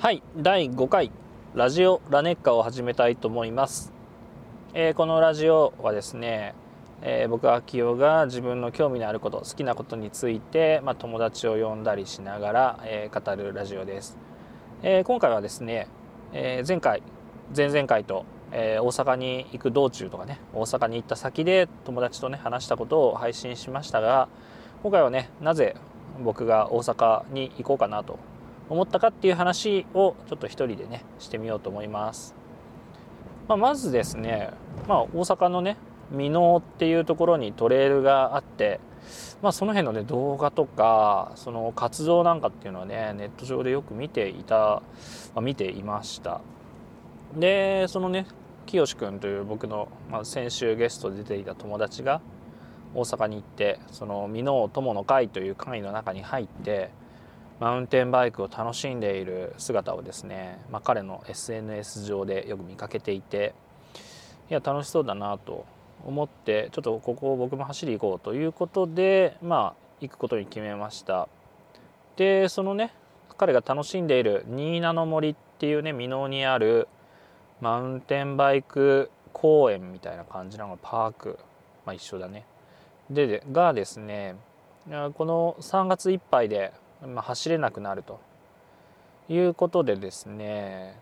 はい第5回ラジオラネッカを始めたいと思います、えー、このラジオはですね、えー、僕秋代が自分の興味のあること好きなことについて、まあ、友達を呼んだりしながら、えー、語るラジオです、え今回はですね、え前回前々回と、え大阪に行く道中とかね大阪に行った先で友達とね話したことを配信しましたが今回はねなぜ僕が大阪に行こうかなと思ったかっていう話をちょっと一人でねしてみようと思います。まあ、まずですね、まあ、大阪のね箕面っていうところにトレイルがあって、まあ、その辺のね動画とかその活動なんかっていうのはねネット上でよく見ていた、まあ、見ていましたでそのね清君という僕の、まあ、先週ゲストで出ていた友達が大阪に行ってその箕面友の会という会の中に入ってマウンテンバイクを楽しんでいる姿をですね、まあ、彼の SNS 上でよく見かけていていや楽しそうだなと思ってちょっとここを僕も走り行こうということでまあ行くことに決めました。でそのね彼が楽しんでいる新名の森っていうね箕面にあるマウンテンバイク公園みたいな感じなのパーク。まあ一緒だね。でがですねこの3月いっぱいでまあ、走れなくなると。いうことでですね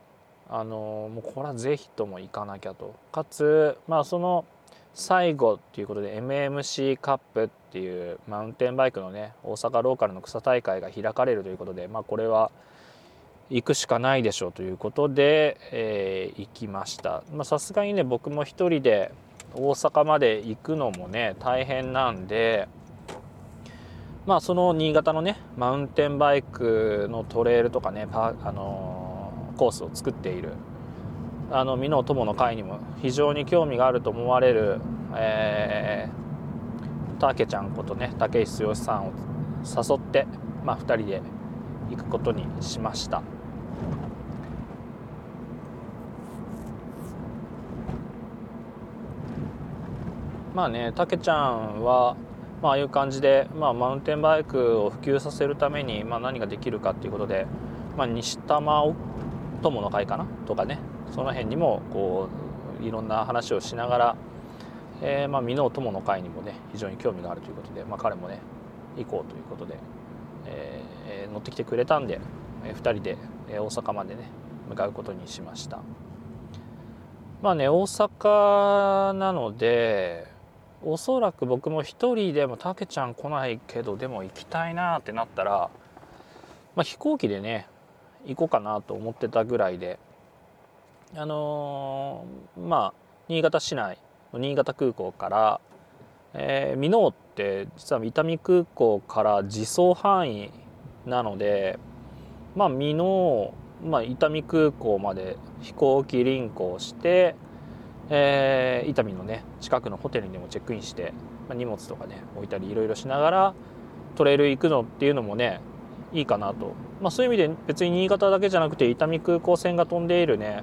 あのもうこれは是非とも行かなきゃと。かつまあその最後っていうことで MMC カップっていうマウンテンバイクのね大阪ローカルの草大会が開かれるということでまあこれは行くしかないでしょうということで、えー、行きました。さすがにね僕も一人で大阪まで行くのもね大変なんでまあその新潟のねマウンテンバイクのトレイルとかねパあのー、コースを作っているあの美濃友の会にも非常に興味があると思われる、えー、たけちゃんことね竹石剛さんを誘って、まあ、2人で行くことにしました。まあねたけちゃんはまああいう感じで、まあ、マウンテンバイクを普及させるために、まあ、何ができるかっていうことで、まあ、西多摩友の会かな？とかね。その辺にもこういろんな話をしながら、えー、まあ美濃友の会にもね非常に興味があるということで、まあ、彼もね行こうということで、えー、乗ってきてくれたんで、えー、2人で大阪までね向かうことにしました。まあね大阪なのでおそらく僕も一人でもたけちゃん来ないけどでも行きたいなってなったら、まあ、飛行機でね行こうかなと思ってたぐらいであのー、まあ新潟市内の新潟空港からえー、箕面って実は伊丹空港から自走範囲なのでまあ箕面、まあ、伊丹空港まで飛行機輪行してえー、伊丹のね近くのホテルにでもチェックインして、まあ、荷物とかね置いたりいろいろしながらトレイル行くのっていうのもねいいかなと、まあ、そういう意味で別に新潟だけじゃなくて伊丹空港線が飛んでいるね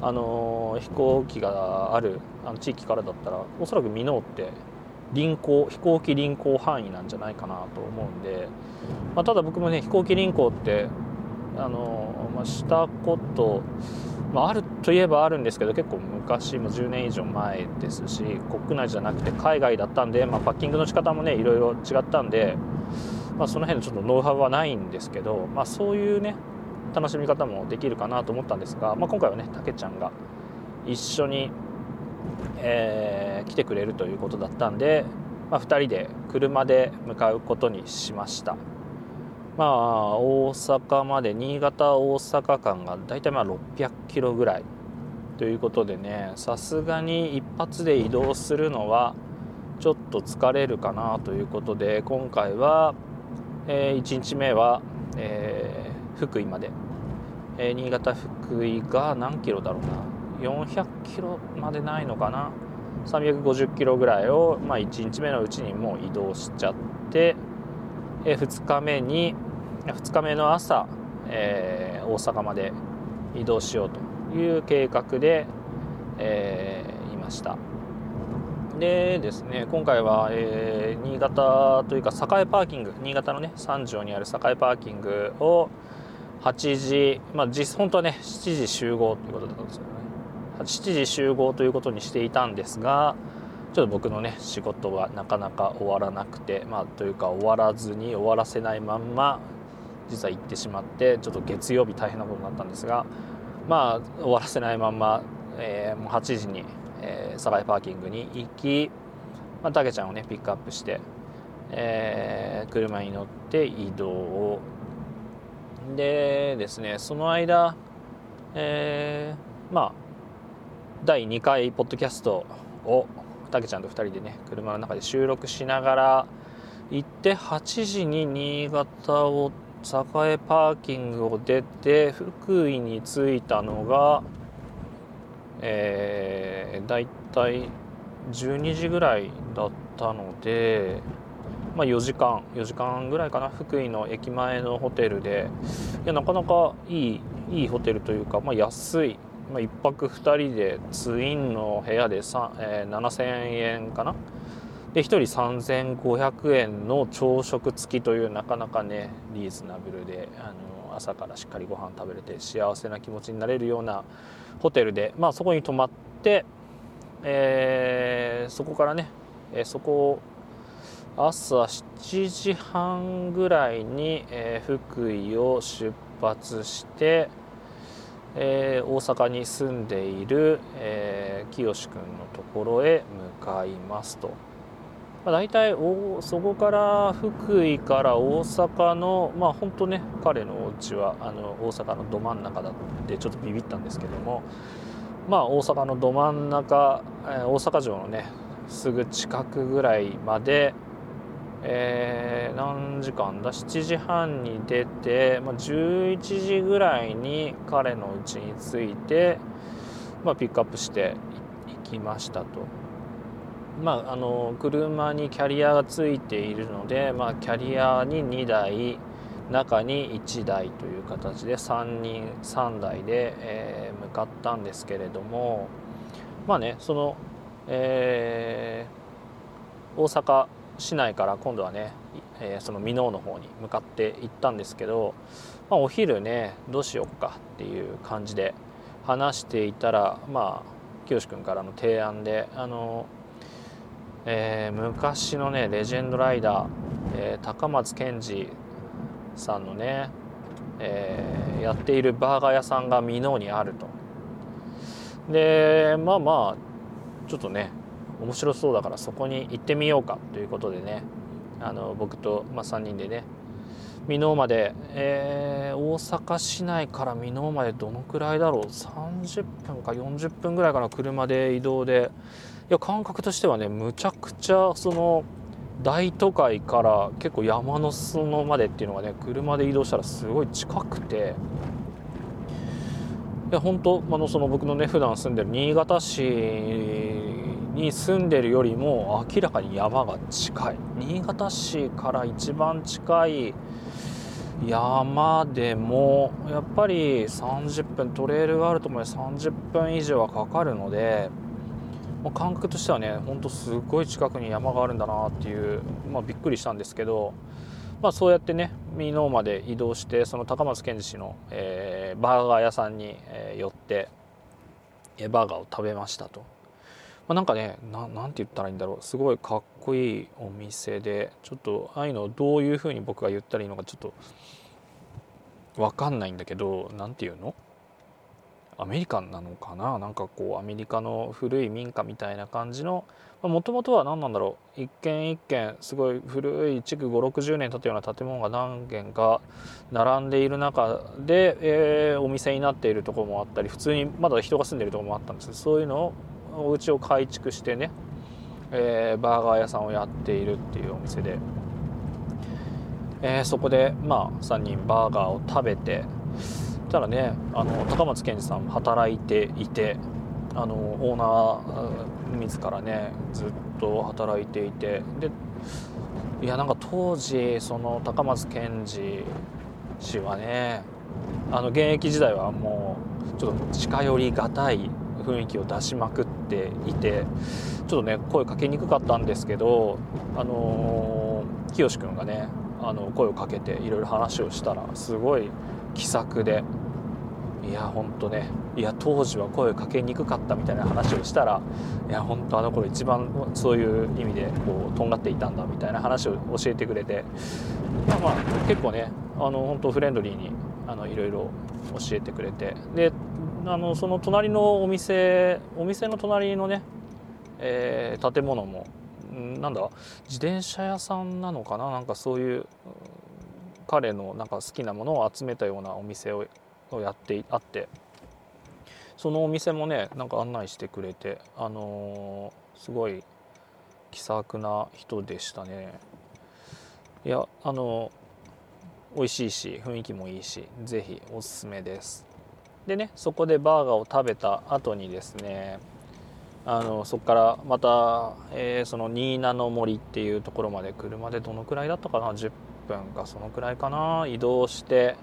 あのー、飛行機があるあの地域からだったらおそらく箕面って臨行飛行機臨行範囲なんじゃないかなと思うんで、まあ、ただ僕もね飛行機臨行ってあの、まあ、したことまあ、あるといえばあるんですけど結構昔も10年以上前ですし国内じゃなくて海外だったんで、まあ、パッキングの仕方もねいろいろ違ったんで、まあ、その辺のちょっとノウハウはないんですけど、まあ、そういうね楽しみ方もできるかなと思ったんですが、まあ、今回はねたけちゃんが一緒に、えー、来てくれるということだったんで、まあ、2人で車で向かうことにしました。まあ大阪まで新潟大阪間が大体まあ600キロぐらい。ということでねさすがに一発で移動するのはちょっと疲れるかなということで今回は、えー、1日目は、えー、福井まで、えー、新潟福井が何キロだろうな。400キロまでないのかな。350キロぐらいを、まあ、1日目のうちにもう移動しちゃってえ2日目に2日目の朝、えー、大阪まで移動しようという計画で、えー、いました。でですね今回は、えー、新潟というか栄パーキング新潟のね三条にある栄パーキングを、8時まあ実本当はね7時集合ということだったんですけどね。7時集合ということにしていたんですがちょっと僕のね仕事がなかなか終わらなくてまあというか終わらずに終わらせないまんま実は行ってしまってちょっと月曜日大変なことになったんですがまあ終わらせないまんま、えー、もう8時に、えー、堺パーキングに行き、まあ、たけちゃんをねピックアップして、えー、車に乗って移動。をでですねその間、えー、まあ第2回ポッドキャストをたけちゃんと2人でね車の中で収録しながら行って8時に新潟を栄パーキングを出て福井に着いたのがえー、だいたい12時ぐらいだったので、まあ、4時間4時間ぐらいかな福井の駅前のホテルで。いやなかなかいいいいホテルというか、まあ、安い。まあ、1泊2人でツインの部屋で、えー、7000円かな？で1人3500円の朝食付きというなかなかねリーズナブルであの朝からしっかりご飯食べれて幸せな気持ちになれるようなホテルで、まあ、そこに泊まって、えー、そこからね、えー、そこを朝7時半ぐらいに、えー、福井を出発してえー、大阪に住んでいる、えー、清君のところへ向かいますと、まあ、大体おそこから福井から大阪のまあ本当ね彼のお家はあの大阪のど真ん中だってちょっとビビったんですけどもまあ大阪のど真ん中、えー、大阪城のねすぐ近くぐらいまでえー、何時間だ？7時半に出て、まあ、11時ぐらいに彼の家に着いて、まあ、ピックアップして行きましたと。まあ、あの車にキャリアがついているので、まあ、キャリアに2台中に1台という形で3人3台で、えー、向かったんですけれどもまあねその、えー、大阪市内から今度はね、えー、その箕面の方に向かって行ったんですけど、まあ、お昼ねどうしよっかっていう感じで話していたらまあ清君からの提案であの、えー、昔のねレジェンドライダー、えー、高松健二さんのね、えー、やっているバーガー屋さんが箕面にあると。でまあまあちょっとね面白そうだからそこに行ってみようかということでねあの僕と、まあ、3人でね箕面まで、えー、大阪市内から箕面までどのくらいだろう？30分か40分ぐらいかな車で移動で。いや感覚としてはねむちゃくちゃその大都会から結構山の裾野までっていうのがね車で移動したらすごい近くて。いや本当あのその僕のね普段住んでる新潟市に住んでるよりも明らかに山が近い新潟市から一番近い山でもやっぱり30分トレイルがあると思う30分以上はかかるので感覚としてはねほんとすごい近くに山があるんだなっていう、まあ、びっくりしたんですけど、まあ、そうやってね箕面まで移動してその高松健二氏の、えー、バーガー屋さんに、えー、寄って、えー、バーガーを食べましたと。まあ、なんかねななんて言ったらいいんだろう。すごいかっこいいお店でちょっとああいうのをどういうふうに僕が言ったらいいのかちょっと分かんないんだけど何て言うの？アメリカンなのかな？なんかこうアメリカの古い民家みたいな感じのもともとは何なんだろう？一軒一軒すごい古い築560年経ったような建物が何軒か並んでいる中で、えー、お店になっているところもあったり普通にまだ人が住んでいるところもあったんですそういうのをお家を改築してね、えー、バーガー屋さんをやっているっていうお店で、えー、そこでまあ3人バーガーを食べてたらねあの高松健二さん働いていてあのオーナー自らねずっと働いていてでいやなんか当時その高松健二氏はねあの現役時代はもうちょっと近寄りがたい雰囲気を出しまくっていてちょっとね声かけにくかったんですけどあのー、清君がねあの声をかけていろいろ話をしたらすごい気さくでいやほんとねいや当時は声かけにくかったみたいな話をしたらいや本当あの頃一番そういう意味でこうとんがっていたんだみたいな話を教えてくれてまあまあ結構ねあの本当フレンドリーにあのいろいろ教えてくれてであのその隣のお店お店の隣のね、えー、建物もなんだ自転車屋さんなのかな？なんかそういう彼のなんか好きなものを集めたようなお店をやってあって。そのお店もねなんか案内してくれてあのー、すごい気さくな人でしたね。いやあのー、美味しいし雰囲気もいいし是非おすすめです。でねそこでバーガーを食べた後にですねあのそこからまた、えー、その新名の森っていうところまで車でどのくらいだったかな10分かそのくらいかな移動して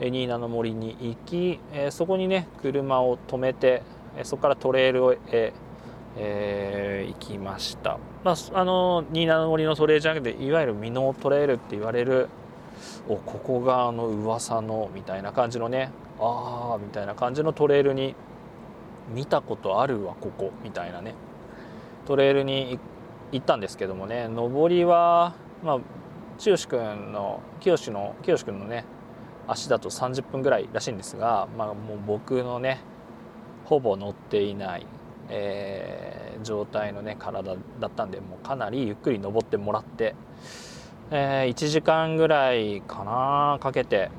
新名の森に行き、えー、そこにね車を止めて、え、そこからトレイルへ、えー、行きました、まあ、あの新名の森のトレイルじゃなくていわゆるミノートレイルって言われるおここがあの噂のみたいな感じのねああみたいな感じのトレイルに見たことあるわここ。みたいなね。トレイルに行ったんですけどもね。上りはまあ剛君の清の清君のね足だと30分ぐらいらしいんですが、まあ、もう僕のねほぼ乗っていない、えー、状態のね体だったんでもうかなりゆっくり登ってもらって、えー、1時間ぐらいかなかけて、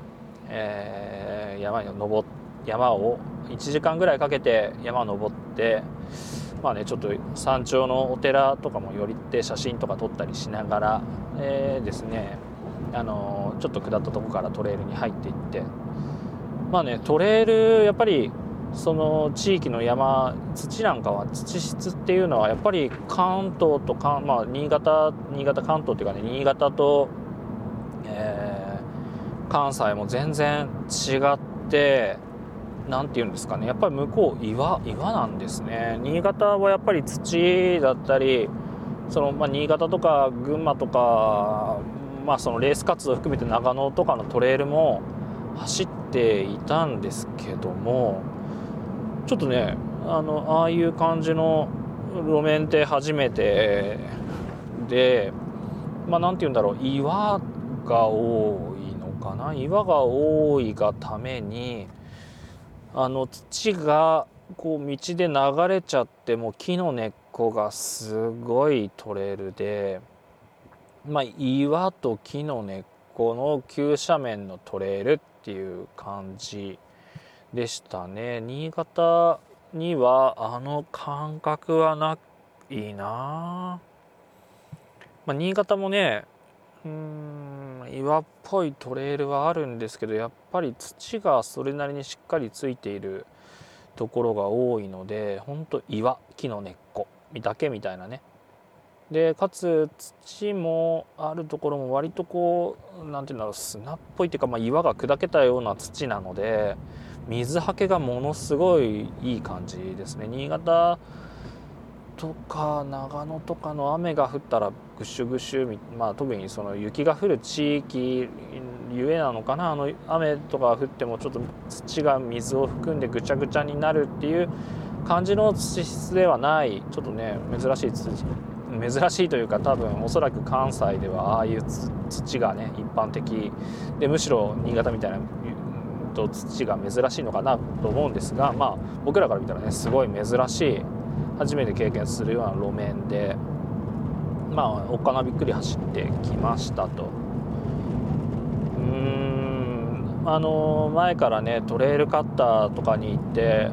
えー、山に登山を1時間ぐらいかけて山登ってまあねちょっと山頂のお寺とかも寄りって写真とか撮ったりしながら、えー、ですねあのちょっと下ったとこからトレイルに入っていって。まあねトレイルやっぱりその地域の山土なんかは土質っていうのはやっぱり関東とか、まあ、新潟新潟関東っていうかね新潟と、関西も全然違って何て言うんですかね。やっぱり向こう岩岩なんですね。新潟はやっぱり土だったりその、まあ、新潟とか群馬とかまあ、そのレース活動含めて長野とかのトレイルも走っていたんですけどもちょっとねあのああいう感じの路面って初めてでまあ何て言うんだろう。岩が多いかな？岩が多いがためにあの土がこう道で流れちゃっても木の根っこがすごいトレイルで。まあ、岩と木の根っこの急斜面のトレイルっていう感じでしたね新潟にはあの感覚はないな、まあ、新潟もねうん岩っぽいトレイルはあるんですけどやっぱり土がそれなりにしっかりついているところが多いのでほんと岩木の根っこだけみたいなね。でかつ土もあるところも割とこう何て言うんだろう砂っぽいっていうか、まあ、岩が砕けたような土なので水はけがものすごいいい感じですね。新潟とか長野とかの雨が降ったらぐしゅぐしゅ、まあ、特にその雪が降る地域ゆえなのかなあの雨とか降ってもちょっと土が水を含んでぐちゃぐちゃになるっていう感じの土質ではない。ちょっとね珍しい土珍しいというか多分おそらく関西ではああいう土がね一般的。でむしろ新潟みたいなと土が珍しいのかなと思うんですがまあ僕らから見たらねすごい珍しい初めて経験するような路面でまあおっかなびっくり走ってきましたと。うーんあの前からねトレイルカッターとかに行って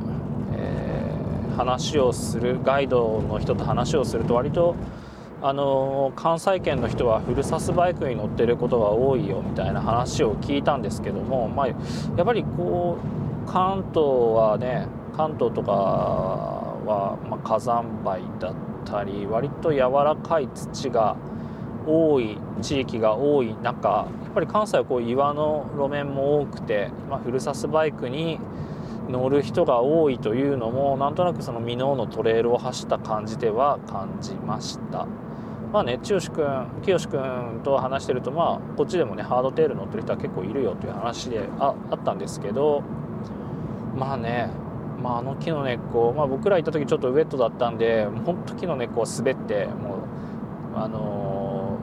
え話をするガイドの人と話をすると割とあの関西圏の人はフルサスバイクに乗ってることが多いよみたいな話を聞いたんですけども、まあ、やっぱりこう関東はね関東とかは、まあ、火山灰だったり割と柔らかい土が多い地域が多い中やっぱり関西はこう岩の路面も多くて、まあ、フルサスバイクに乗る人が多いというのもなんとなくその箕面のトレイルを走った感じでは感じました。まあね剛君清君と話してるとまあこっちでもねハードテール乗ってる人は結構いるよという話でああったんですけどまあねまあ、あの木の根っこ、まあ、僕ら行った時ちょっとウェットだったんで本当木の根っこを滑ってもうあの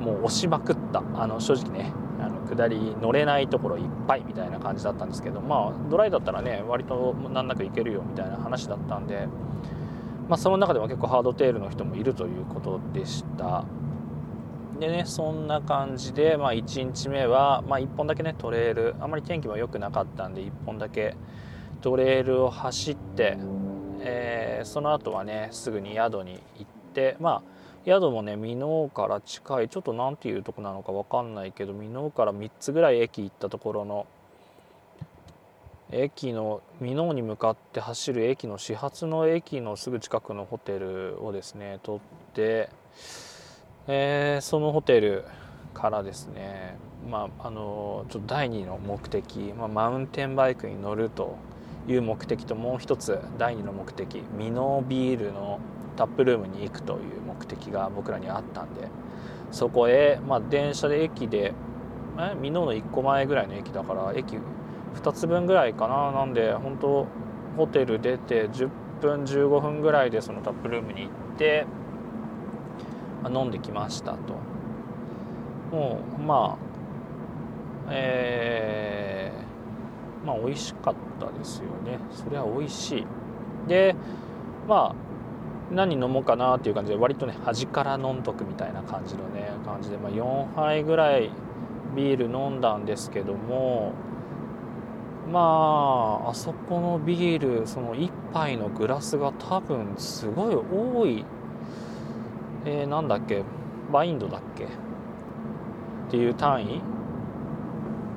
ー、もう押しまくった。あの正直ねあの下り乗れないところいっぱいみたいな感じだったんですけどまあドライだったらね割と難なく行けるよみたいな話だったんでまあ、その中でも結構ハードテールの人もいるということでした。でねそんな感じで、まあ、1日目は、まあ、1本だけねトレイル。あまり天気も良くなかったんで1本だけトレイルを走って、えー、その後はねすぐに宿に行ってまあ宿もね箕面から近いちょっと何ていうとこなのか分かんないけど箕面から3つぐらい駅行ったところの駅の箕面に向かって走る駅の始発の駅のすぐ近くのホテルをですね取って、えー、そのホテルからですねまああのちょっと第2の目的、まあ、マウンテンバイクに乗るという目的ともう一つ第2の目的ミノービールのタップルームに行くという目的が僕らにあったんでそこへ、まあ、電車で駅でミノの1個前ぐらいの駅だから駅2つ分ぐらいかな。なんで本当ホテル出て10分15分ぐらいでそのタップルームに行ってあ飲んできましたと。もうまあえー、まあ美味しかったですよね。それは美味しい。でまあ何飲もうかなっていう感じで割とね端から飲んどくみたいな感じのね感じで、まあ、4杯ぐらいビール飲んだんですけどもまああそこのビールその1杯のグラスが多分すごい多いえー、なんだっけバインドだっけ？っていう単位？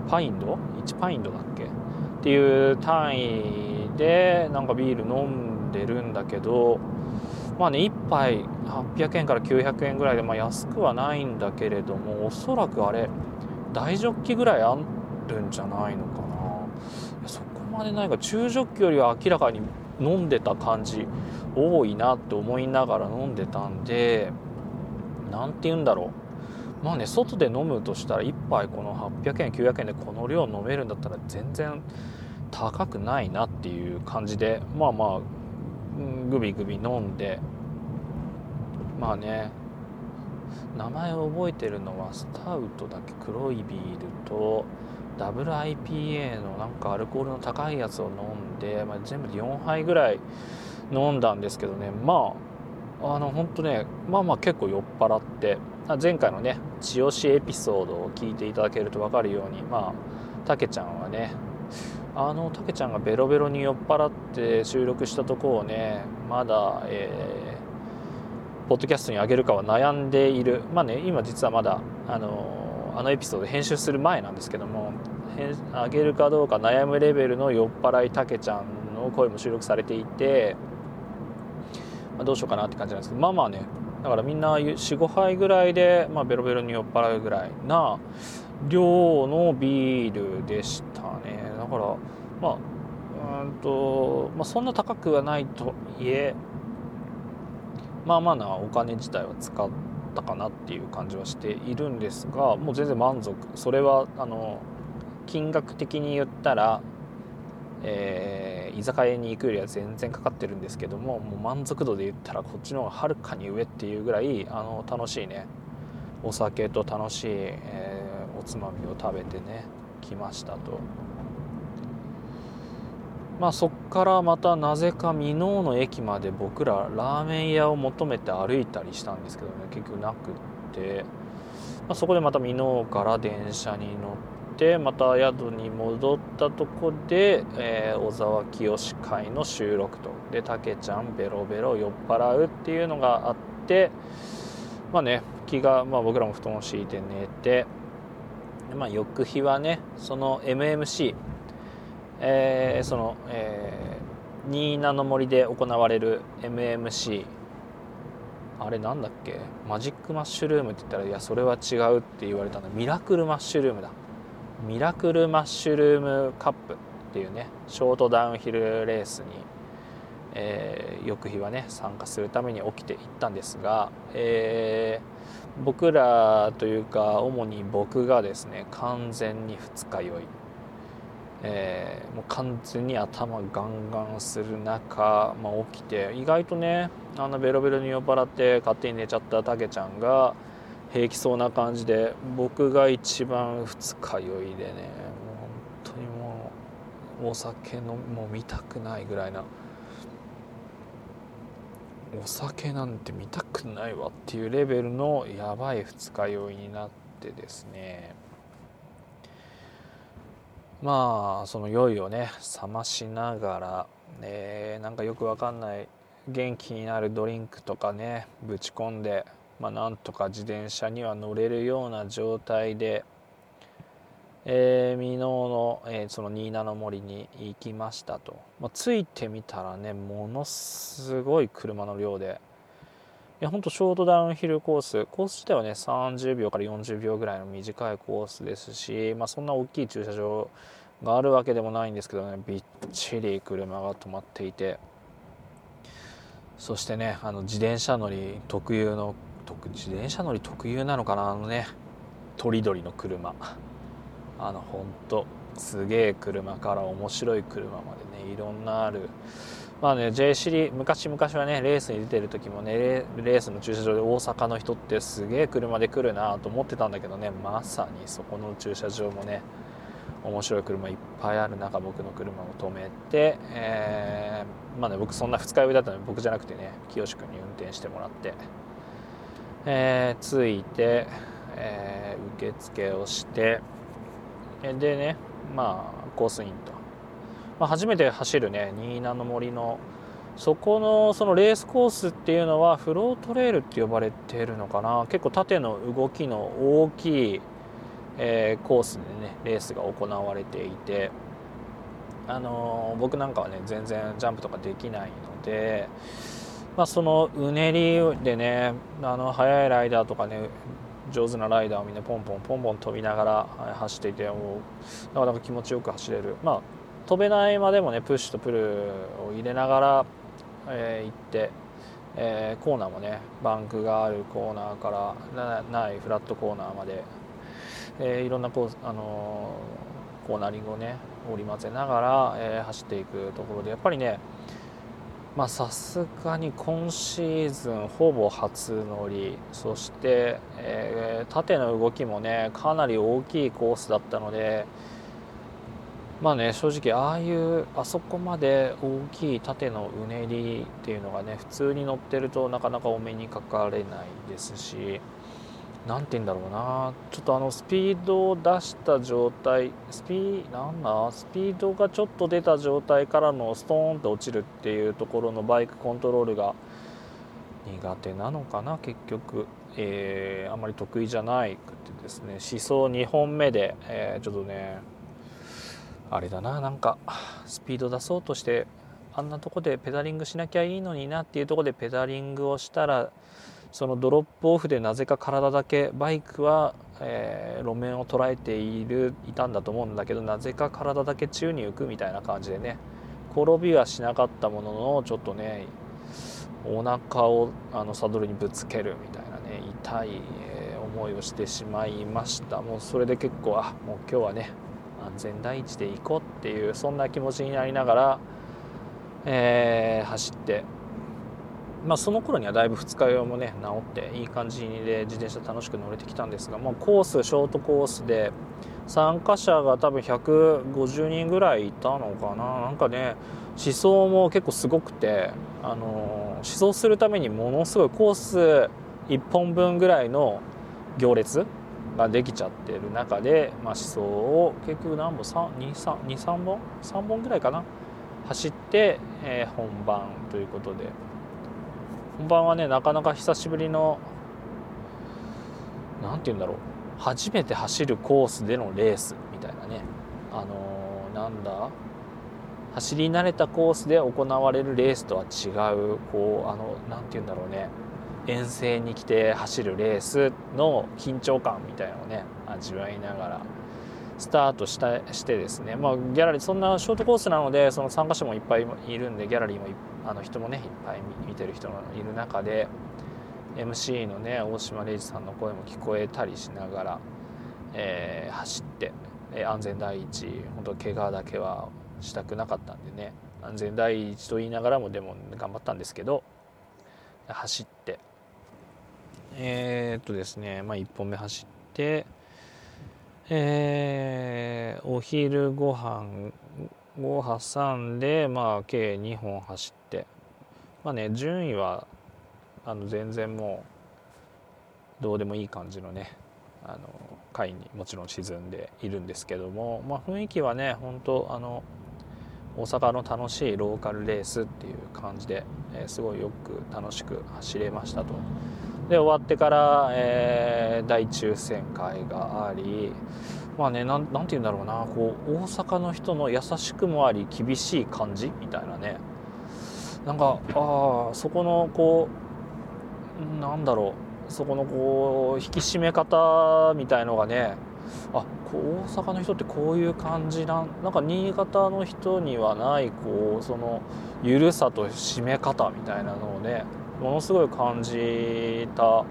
パインド ?1 パインドだっけ？ていう単位でなんかビール飲んでるんだけどまあね1杯800円から900円ぐらいで、まあ、安くはないんだけれどもおそらくあれ大ジョッキぐらいあるんじゃないのかな。そこまでないが中ジョッキよりは明らかに飲んでた感じ多いなって思いながら飲んでたんで何て言うんだろう。まあね外で飲むとしたら1杯この800円900円でこの量飲めるんだったら全然高くないなっていう感じでまあまあグビグビ飲んでまあね名前を覚えてるのはスタウトだけ黒いビールとダブル IPA のなんかアルコールの高いやつを飲んで、まあ、全部で4杯ぐらい飲んだんですけどね。まああの本当ねまあまあ結構酔っ払って前回のね千代しエピソードを聞いていただけると分かるようにまあたけちゃんはねあのたけちゃんがベロベロに酔っ払って収録したとこをねまだ、えー、ポッドキャストに上げるかは悩んでいる。まあね今実はまだあのあのエピソード編集する前なんですけどもあげるかどうか悩むレベルの酔っ払いたけちゃんの声も収録されていて、まあ、どうしようかなって感じなんですけどまあまあねだからみんな45杯ぐらいで、まあ、ベロベロに酔っ払うぐらいな量のビールでしたね。からまあうんと、まあ、そんな高くはないとはいえまあまあなお金自体は使ったかなっていう感じはしているんですがもう全然満足それはあの金額的に言ったら、えー、居酒屋に行くよりは全然かかってるんですけどももう満足度で言ったらこっちの方がはるかに上っていうぐらいあの楽しいねお酒と楽しい、えー、おつまみを食べてね来ましたと。まあそっからまたなぜか箕面の駅まで僕らラーメン屋を求めて歩いたりしたんですけどね結局なくって、まあ、そこでまた箕面から電車に乗ってまた宿に戻ったとこで、えー、小沢清会の収録と。でたけちゃんベロベロ酔っ払うっていうのがあってまあね気が、まあ、僕らも布団を敷いて寝て、まあ、翌日はねその MMC えー、その、えー、新名の森で行われる MMC あれなんだっけ？マジックマッシュルームって言ったらいやそれは違うって言われたの。ミラクルマッシュルームだ。ミラクルマッシュルームカップっていうねショートダウンヒルレースに、えー、翌日はね参加するために起きていったんですが、えー、僕らというか主に僕がですね完全に二日酔い、えー、もう完全に頭ガンガンする中、まあ、起きて意外とねあのベロベロに酔っ払って勝手に寝ちゃったたけちゃんが平気そうな感じで僕が一番二日酔いでねもう本当にもうお酒のもう見たくないぐらいな。お酒なんて見たくないわっていうレベルのやばい二日酔いになってですねまあその酔いをね冷ましながら、えー、なんかよくわかんない元気になるドリンクとかねぶち込んで、まあ、なんとか自転車には乗れるような状態でえー、箕面の、えー、その新名の森に行きましたと、まあ、着いてみたらねものすごい車の量でいやほんとショートダウンヒルコースコース自体はね30秒から40秒ぐらいの短いコースですし、まあ、そんな大きい駐車場があるわけでもないんですけどねびっちり車が止まっていて。そしてねあの自転車乗り特有の自転車乗り特有なのかな？あのねとりどりの車。あの本当すげえ車から面白い車までねいろんなあるまあね J シリ昔々はねレースに出てる時もねレースの駐車場で大阪の人ってすげえ車で来るなと思ってたんだけどねまさにそこの駐車場もね面白い車いっぱいある中僕の車を止めて、えー、まあね僕そんな二日酔いだったので僕じゃなくてね清君に運転してもらって、えー、着いて、えー、受付をしてでねまあコースインと、まあ、初めて走るね新名の森の。そこのそのレースコースっていうのはフロートレールって呼ばれてるのかな。結構縦の動きの大きい、えー、コースでねレースが行われていて。あのー、僕なんかはね全然ジャンプとかできないので、まあ、そのうねりでねあの速いライダーとかね上手なライダーをみんなポンポンポンポン飛びながら走っていてもうなかなか気持ちよく走れる。まあ飛べないまでもねプッシュとプルを入れながら、えー、行って、えー、コーナーもねバンクがあるコーナーからないフラットコーナーまで、えー、いろんなコーあのー、コーナリングをね織り交ぜながら、え、走っていくところでやっぱりねまさすがに今シーズンほぼ初乗りそして、えー、縦の動きもねかなり大きいコースだったのでまあね正直ああいうあそこまで大きい縦のうねりっていうのがね普通に乗ってるとなかなかお目にかかれないですし何て言うんだろうな。ちょっとあのスピードを出した状態スピーなんだ？スピードがちょっと出た状態からのストーンと落ちるっていうところのバイクコントロールが苦手なのかな結局、えー、あんまり得意じゃないくてですね。思想2本目で、えー、ちょっとねあれだななんかスピード出そうとしてあんなとこでペダリングしなきゃいいのになっていうとこでペダリングをしたらそのドロップオフでなぜか体だけバイクは、えー、路面を捉えているいたんだと思うんだけどなぜか体だけ宙に浮くみたいな感じでね転びはしなかったもののちょっとねお腹をあのサドルにぶつけるみたいなね痛い、思いをしてしまいました。もうそれで結構あもう今日はね安全第一で行こうっていうそんな気持ちになりながら、えー、走って。まあ、その頃にはだいぶ二日酔いもね治っていい感じで自転車楽しく乗れてきたんですが、まあ、コースショートコースで参加者が多分150人ぐらいいたのかな。なんかね思想も結構すごくてあの思想するためにものすごいコース1本分ぐらいの行列ができちゃってる中で、まあ、思想を結局何本23本？3本ぐらいかな？走って、えー、本番ということで。本番はねなかなか久しぶりの何て言うんだろう。初めて走るコースでのレースみたいなね。あのー、なんだ？走り慣れたコースで行われるレースとは違うこうあの何て言うんだろうね。遠征に来て走るレースの緊張感みたいなのをね味わいながらスタートしたしてですね、まあ、ギャラリーそんなショートコースなのでその参加者もいっぱいいるんでギャラリーもあの人もねいっぱい見てる人がいる中で MC のね大島礼二さんの声も聞こえたりしながら、えー、走って、えー、安全第一本当怪我だけはしたくなかったんでね安全第一と言いながらもでも頑張ったんですけど走ってえー、っとですねまあ1本目走ってえー、お昼ご飯を挟んで、まあ、計2本走ってまあね順位はあの全然もうどうでもいい感じのねあの回にもちろん沈んでいるんですけども、まあ、雰囲気はね本当あの大阪の楽しいローカルレースっていう感じで、えー、すごいよく楽しく走れましたと。で終わってから、えー、大抽選会がありまあねなんて言うんだろうな。こう大阪の人の優しくもあり厳しい感じみたいなね。なんかああそこのこうなんだろう。そこのこう引き締め方みたいのがね。あこう大阪の人ってこういう感じなんなんか新潟の人にはないこうその緩さと締め方みたいなのをね。ものすごい感じた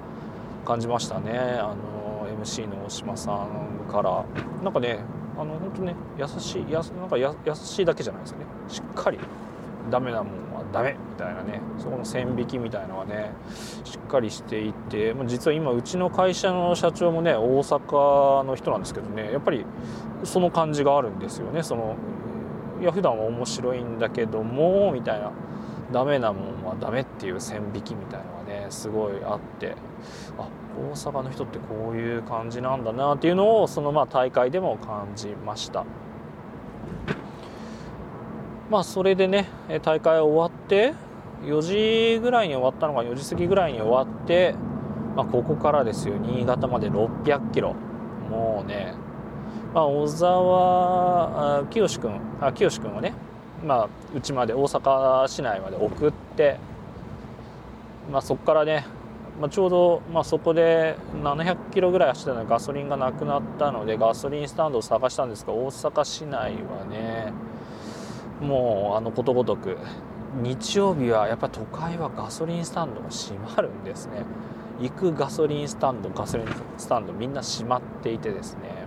感じましたね。あの MC の大島さんから。なんかねあの本当ね優しいやなんか優しいだけじゃないですよね。しっかりダメなもんはダメみたいなね。そこの線引きみたいなのがねしっかりしていて。実は今うちの会社の社長もね大阪の人なんですけどね。やっぱりその感じがあるんですよね。そのいや普段は面白いんだけどもみたいな。ダメなもんはダメっていう線引きみたいのがねすごいあってあ大阪の人ってこういう感じなんだなっていうのをそのまあ大会でも感じました。まあそれでね大会終わって4時ぐらいに終わったのが4時過ぎぐらいに終わって、まあ、ここからですよ。新潟まで600キロ。もうねまあ小沢清君あ清君はねまあうちまで大阪市内まで送って、まあ、そこからね、まあ、ちょうど、まあ、そこで700キロぐらい走ってたのでガソリンがなくなったのでガソリンスタンドを探したんですが大阪市内はねもうあのことごとく日曜日はやっぱ都会はガソリンスタンドが閉まるんですね。行くガソリンスタンドガソリンスタンドみんな閉まっていてですね。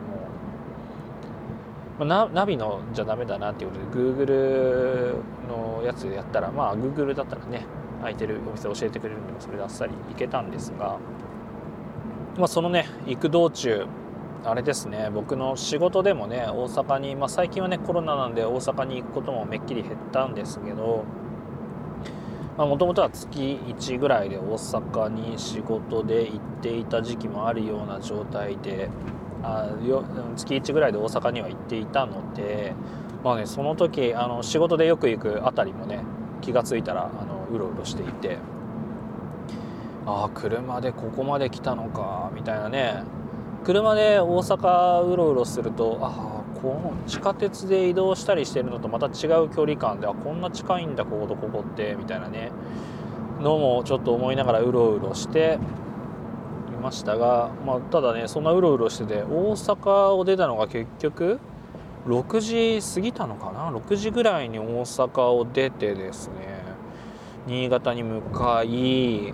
まあ、ナビのじゃダメだなっていうことで Google のやつやったらまあ Google だったらね空いてるお店教えてくれるんでそれであっさり行けたんですが、まあ、そのね行く道中あれですね僕の仕事でもね大阪に、まあ、最近はねコロナなんで大阪に行くこともめっきり減ったんですけどもともとは月1ぐらいで大阪に仕事で行っていた時期もあるような状態であよ月1ぐらいで大阪には行っていたので、まあね、その時あの仕事でよく行く辺りもね気が付いたらあのうろうろしていてああ車でここまで来たのかみたいなね。車で大阪うろうろするとああこの地下鉄で移動したりしてるのとまた違う距離感であこんな近いんだこことここってみたいなね。のもちょっと思いながらうろうろしてましたが、まあ、ただねそんなうろうろしてて大阪を出たのが結局6時過ぎたのかな？6時ぐらいに大阪を出てですね新潟に向かい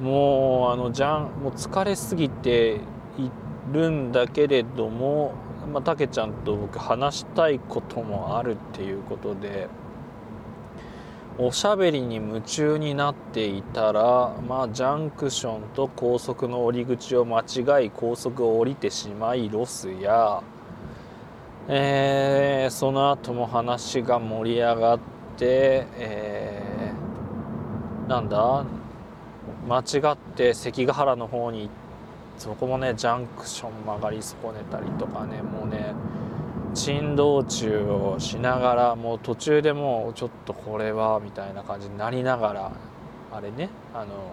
もうあのじゃんもう疲れすぎているんだけれどもまあ、たけちゃんと僕話したいこともあるっていうことでおしゃべりに夢中になっていたら、まあ、ジャンクションと高速の降り口を間違い高速を降りてしまいロスや、えー、その後も話が盛り上がって、えー、なんだ間違って関ヶ原の方にそこもねジャンクション曲がり損ねたりとかねもうね珍道中をしながらもう途中でもうちょっとこれはみたいな感じになりながらあれねあの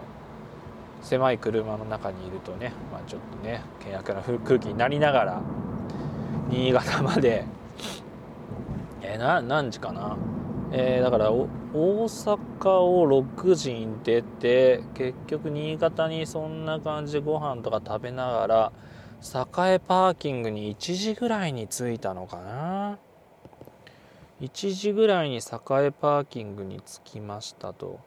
狭い車の中にいるとね、まあ、ちょっとね険悪な空気になりながら新潟までえ、な何時かな？えー、だから大阪を6時に出て結局新潟にそんな感じでご飯とか食べながら栄パーキングに1時ぐらいに着いたのかな？1時ぐらいに栄パーキングに着きましたと。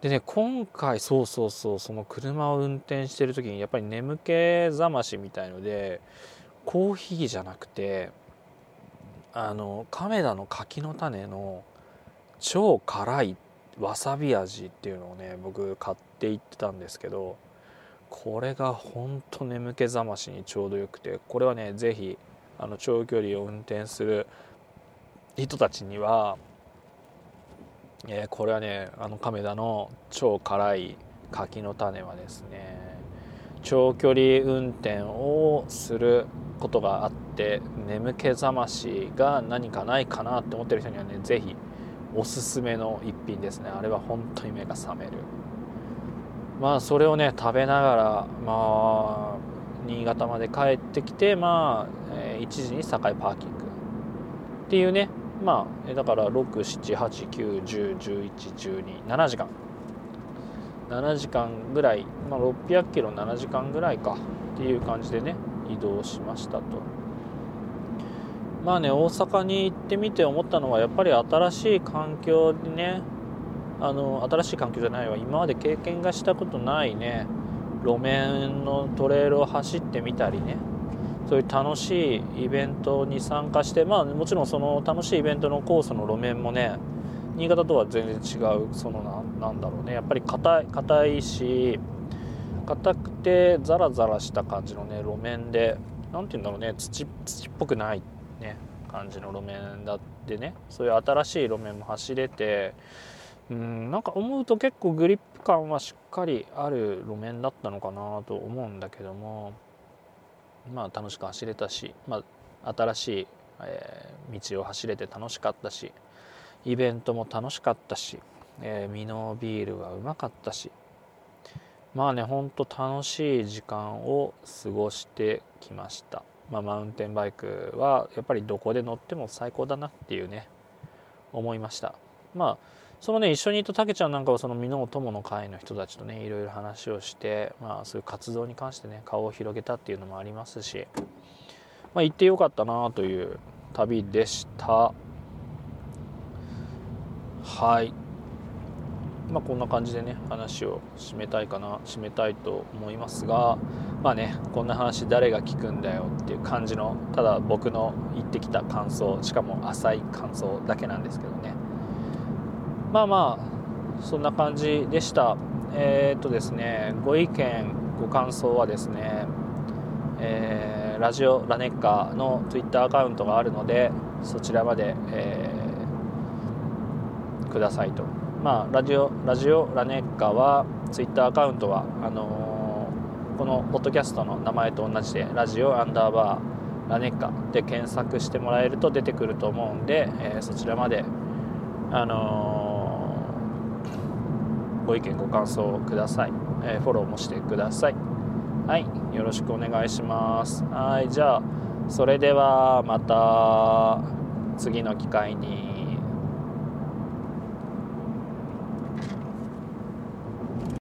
でね今回そうそうそうその車を運転してる時にやっぱり眠気覚ましみたいのでコーヒーじゃなくてあの亀田の柿の種の超辛いわさび味っていうのをね僕買っていってたんですけどこれがほんと眠気覚ましにちょうどよくてこれはね是非あの長距離を運転する人たちには、えー、これはねあの亀田の超辛い柿の種はですね長距離運転をすることがあって眠気覚ましが何かないかなって思ってる人にはね是非おすすめの一品ですね。あれは本当に目が覚める。まあそれをね食べながらまあ新潟まで帰ってきてまあ、え1時に境パーキング。っていうね。まあだから67891011127時間。7時間ぐらい、まあ、600キロ7時間ぐらいか。っていう感じでね移動しましたと。まあね大阪に行ってみて思ったのはやっぱり新しい環境にねあの新しい環境じゃないわ。今まで経験がしたことないね。路面のトレイルを走ってみたりね。そういう楽しいイベントに参加してまあもちろんその楽しいイベントのコースの路面もね新潟とは全然違うそのななんだろうね。やっぱり硬い硬いし硬くてザラザラした感じのね路面で何て言うんだろうね。土土っぽくないね。感じの路面だってね。そういう新しい路面も走れてうんなんか思うと結構グリップ感はしっかりある路面だったのかなと思うんだけどもまあ楽しく走れたし、まあ、新しい、えー、道を走れて楽しかったしイベントも楽しかったし、えー、ミノービールはうまかったしまあねほんと楽しい時間を過ごしてきました、まあ、マウンテンバイクはやっぱりどこで乗っても最高だなっていうね思いました。まあそのね一緒にいたたけちゃんなんかはその美濃友の会の人たちとねいろいろ話をしてまあそういう活動に関してね顔を広げたっていうのもありますしまあ行ってよかったなという旅でした。はい。まあこんな感じでね話を締めたいかな締めたいと思いますがまあねこんな話誰が聞くんだよっていう感じのただ僕の言ってきた感想しかも浅い感想だけなんですけどね。まあまあそんな感じでした。えー、っとですねご意見ご感想はですね、えー、ラジオラネッカの Twitter アカウントがあるのでそちらまで、えー、くださいと。まあラジオラジオラネッカは Twitter アカウントはあのー、このポッドキャストの名前と同じでラジオアンダーバーラネッカで検索してもらえると出てくると思うんで、えー、そちらまであのーご意見ご感想ください、えー、フォローもしてください。はいよろしくお願いします。はいじゃあそれではまた次の機会に。